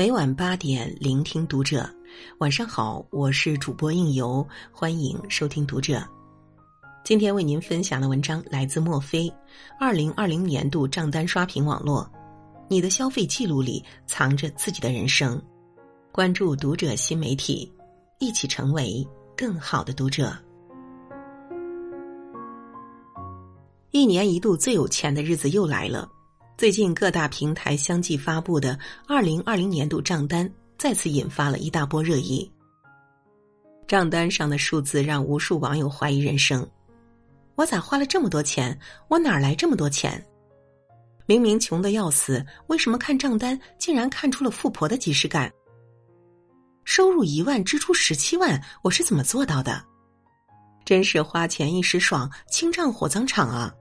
每晚八点，聆听读者。晚上好，我是主播应由，欢迎收听读者。今天为您分享的文章来自墨菲。二零二零年度账单刷屏网络，你的消费记录里藏着自己的人生。关注读者新媒体，一起成为更好的读者。一年一度最有钱的日子又来了。最近各大平台相继发布的二零二零年度账单，再次引发了一大波热议。账单上的数字让无数网友怀疑人生：我咋花了这么多钱？我哪来这么多钱？明明穷的要死，为什么看账单竟然看出了富婆的即视感？收入一万，支出十七万，我是怎么做到的？真是花钱一时爽，清账火葬场啊！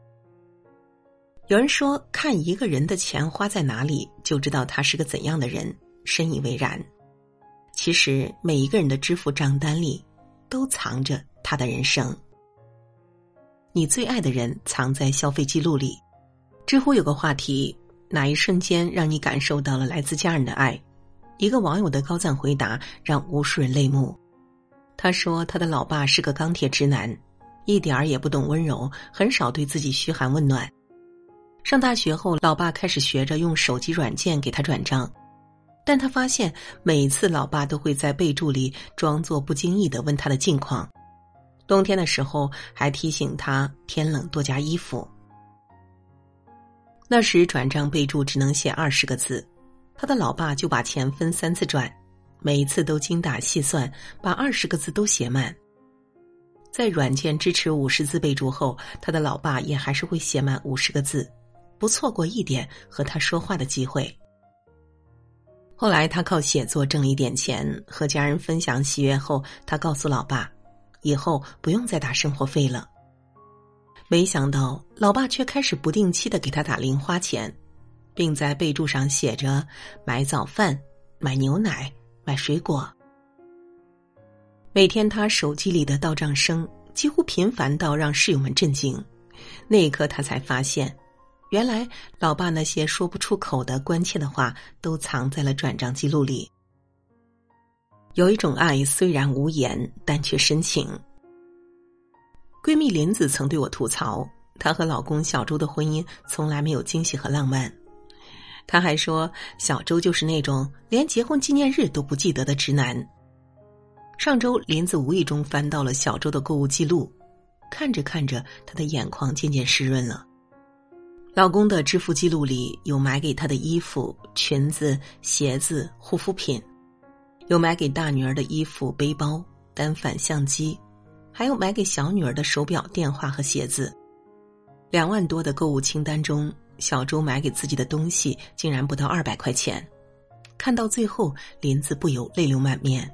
有人说，看一个人的钱花在哪里，就知道他是个怎样的人。深以为然。其实，每一个人的支付账单里，都藏着他的人生。你最爱的人藏在消费记录里。知乎有个话题：哪一瞬间让你感受到了来自家人的爱？一个网友的高赞回答让无数人泪目。他说，他的老爸是个钢铁直男，一点儿也不懂温柔，很少对自己嘘寒问暖。上大学后，老爸开始学着用手机软件给他转账，但他发现每次老爸都会在备注里装作不经意的问他的近况，冬天的时候还提醒他天冷多加衣服。那时转账备注只能写二十个字，他的老爸就把钱分三次转，每一次都精打细算，把二十个字都写满。在软件支持五十字备注后，他的老爸也还是会写满五十个字。不错过一点和他说话的机会。后来他靠写作挣了一点钱，和家人分享喜悦后，他告诉老爸，以后不用再打生活费了。没想到老爸却开始不定期的给他打零花钱，并在备注上写着买早饭、买牛奶、买水果。每天他手机里的到账声几乎频繁到让室友们震惊，那一刻他才发现。原来，老爸那些说不出口的关切的话，都藏在了转账记录里。有一种爱，虽然无言，但却深情。闺蜜林子曾对我吐槽，她和老公小周的婚姻从来没有惊喜和浪漫。她还说，小周就是那种连结婚纪念日都不记得的直男。上周，林子无意中翻到了小周的购物记录，看着看着，她的眼眶渐渐湿润了。老公的支付记录里有买给他的衣服、裙子、鞋子、护肤品，有买给大女儿的衣服、背包、单反相机，还有买给小女儿的手表、电话和鞋子。两万多的购物清单中，小周买给自己的东西竟然不到二百块钱。看到最后，林子不由泪流满面。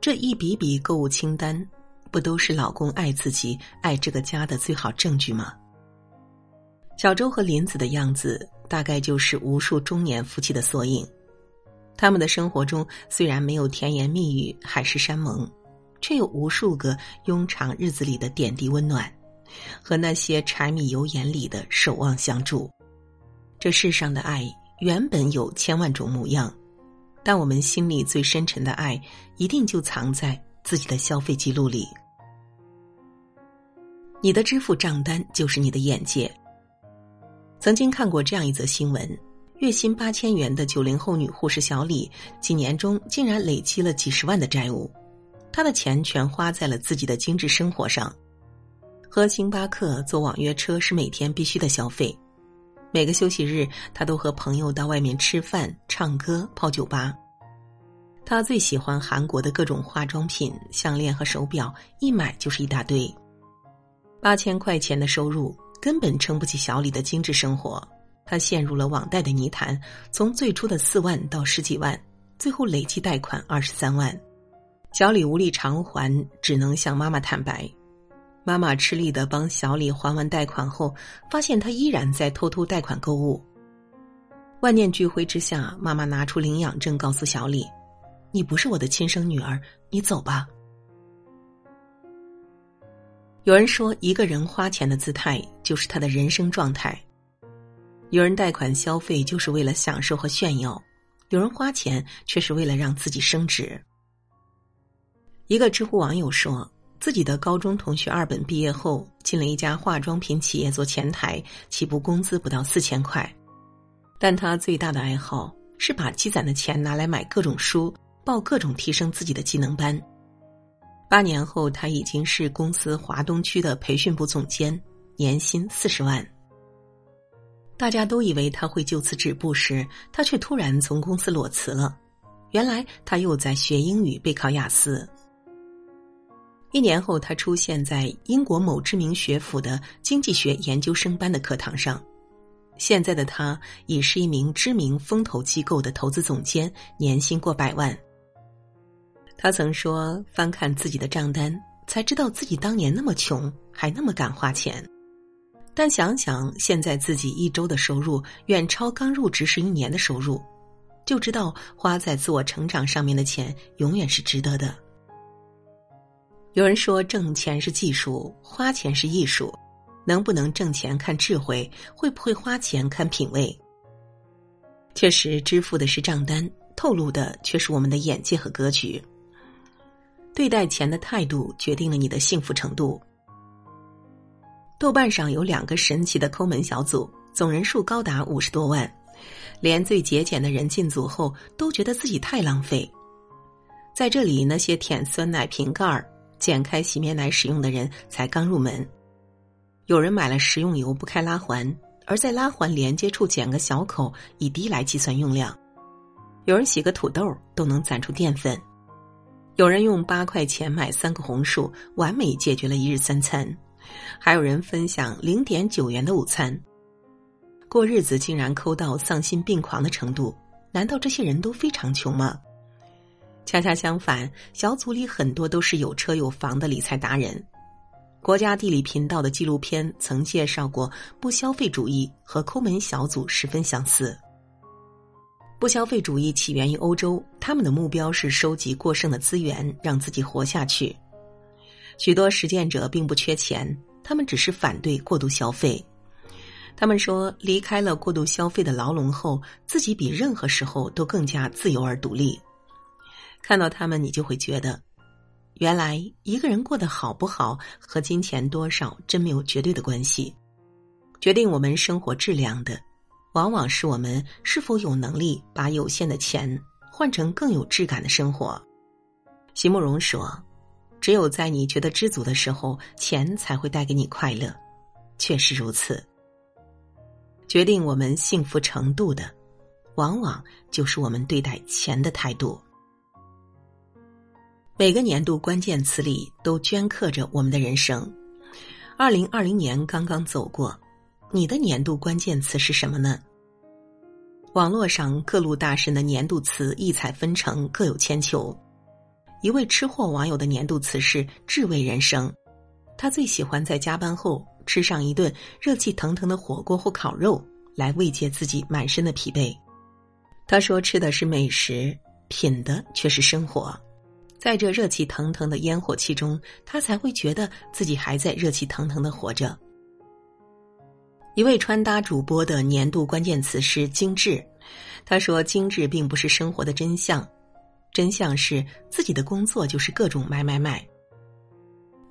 这一笔笔购物清单，不都是老公爱自己、爱这个家的最好证据吗？小周和林子的样子，大概就是无数中年夫妻的缩影。他们的生活中虽然没有甜言蜜语、海誓山盟，却有无数个庸常日子里的点滴温暖，和那些柴米油盐里的守望相助。这世上的爱原本有千万种模样，但我们心里最深沉的爱，一定就藏在自己的消费记录里。你的支付账单就是你的眼界。曾经看过这样一则新闻：月薪八千元的九零后女护士小李，几年中竟然累积了几十万的债务。她的钱全花在了自己的精致生活上，喝星巴克、坐网约车是每天必须的消费。每个休息日，她都和朋友到外面吃饭、唱歌、泡酒吧。她最喜欢韩国的各种化妆品、项链和手表，一买就是一大堆。八千块钱的收入。根本撑不起小李的精致生活，他陷入了网贷的泥潭，从最初的四万到十几万，最后累计贷款二十三万。小李无力偿还，只能向妈妈坦白。妈妈吃力的帮小李还完贷款后，发现他依然在偷偷贷款购物。万念俱灰之下，妈妈拿出领养证，告诉小李：“你不是我的亲生女儿，你走吧。”有人说，一个人花钱的姿态就是他的人生状态。有人贷款消费就是为了享受和炫耀，有人花钱却是为了让自己升职。一个知乎网友说，自己的高中同学二本毕业后进了一家化妆品企业做前台，起步工资不到四千块，但他最大的爱好是把积攒的钱拿来买各种书，报各种提升自己的技能班。八年后，他已经是公司华东区的培训部总监，年薪四十万。大家都以为他会就此止步时，他却突然从公司裸辞了。原来他又在学英语，备考雅思。一年后，他出现在英国某知名学府的经济学研究生班的课堂上。现在的他已是一名知名风投机构的投资总监，年薪过百万。他曾说：“翻看自己的账单，才知道自己当年那么穷，还那么敢花钱。但想想现在自己一周的收入远超刚入职时一年的收入，就知道花在自我成长上面的钱永远是值得的。”有人说，挣钱是技术，花钱是艺术。能不能挣钱看智慧，会不会花钱看品味。确实，支付的是账单，透露的却是我们的眼界和格局。对待钱的态度，决定了你的幸福程度。豆瓣上有两个神奇的抠门小组，总人数高达五十多万，连最节俭的人进组后都觉得自己太浪费。在这里，那些舔酸奶瓶盖。剪开洗面奶使用的人才刚入门，有人买了食用油不开拉环，而在拉环连接处剪个小口，以滴来计算用量；有人洗个土豆都能攒出淀粉；有人用八块钱买三个红薯，完美解决了一日三餐；还有人分享零点九元的午餐，过日子竟然抠到丧心病狂的程度。难道这些人都非常穷吗？恰恰相反，小组里很多都是有车有房的理财达人。国家地理频道的纪录片曾介绍过，不消费主义和抠门小组十分相似。不消费主义起源于欧洲，他们的目标是收集过剩的资源，让自己活下去。许多实践者并不缺钱，他们只是反对过度消费。他们说，离开了过度消费的牢笼后，自己比任何时候都更加自由而独立。看到他们，你就会觉得，原来一个人过得好不好和金钱多少真没有绝对的关系。决定我们生活质量的，往往是我们是否有能力把有限的钱换成更有质感的生活。席慕容说：“只有在你觉得知足的时候，钱才会带给你快乐。”确实如此。决定我们幸福程度的，往往就是我们对待钱的态度。每个年度关键词里都镌刻着我们的人生。二零二零年刚刚走过，你的年度关键词是什么呢？网络上各路大神的年度词异彩纷呈，各有千秋。一位吃货网友的年度词是“智味人生”，他最喜欢在加班后吃上一顿热气腾腾的火锅或烤肉，来慰藉自己满身的疲惫。他说：“吃的是美食，品的却是生活。”在这热气腾腾的烟火气中，他才会觉得自己还在热气腾腾的活着。一位穿搭主播的年度关键词是精致，他说：“精致并不是生活的真相，真相是自己的工作就是各种买买买。”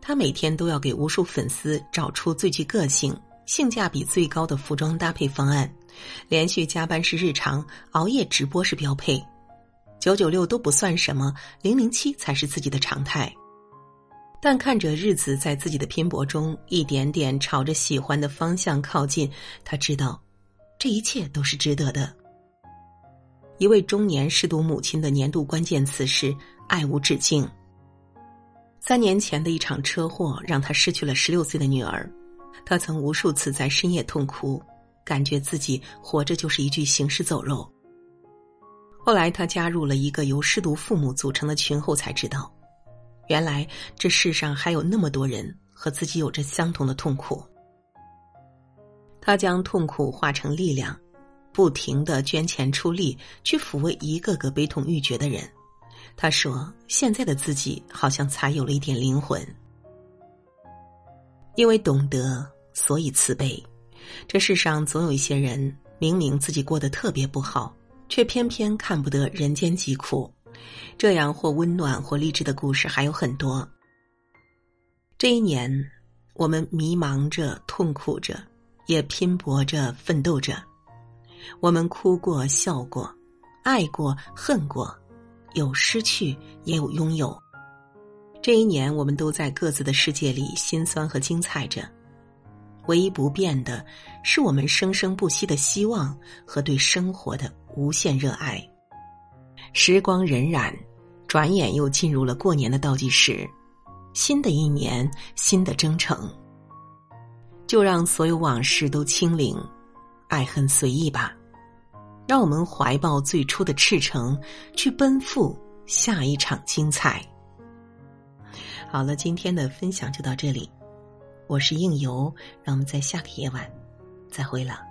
他每天都要给无数粉丝找出最具个性、性价比最高的服装搭配方案，连续加班是日常，熬夜直播是标配。九九六都不算什么，零零七才是自己的常态。但看着日子在自己的拼搏中一点点朝着喜欢的方向靠近，他知道，这一切都是值得的。一位中年失独母亲的年度关键词是“爱无止境”。三年前的一场车祸让他失去了十六岁的女儿，他曾无数次在深夜痛哭，感觉自己活着就是一具行尸走肉。后来，他加入了一个由失独父母组成的群后，才知道，原来这世上还有那么多人和自己有着相同的痛苦。他将痛苦化成力量，不停的捐钱出力去抚慰一个个悲痛欲绝的人。他说：“现在的自己好像才有了一点灵魂，因为懂得，所以慈悲。这世上总有一些人，明明自己过得特别不好。”却偏偏看不得人间疾苦。这样或温暖或励志的故事还有很多。这一年，我们迷茫着、痛苦着，也拼搏着、奋斗着。我们哭过、笑过，爱过、恨过，有失去，也有拥有。这一年，我们都在各自的世界里心酸和精彩着。唯一不变的，是我们生生不息的希望和对生活的无限热爱。时光荏苒，转眼又进入了过年的倒计时。新的一年，新的征程，就让所有往事都清零，爱恨随意吧。让我们怀抱最初的赤诚，去奔赴下一场精彩。好了，今天的分享就到这里。我是应由，让我们在下个夜晚再会了。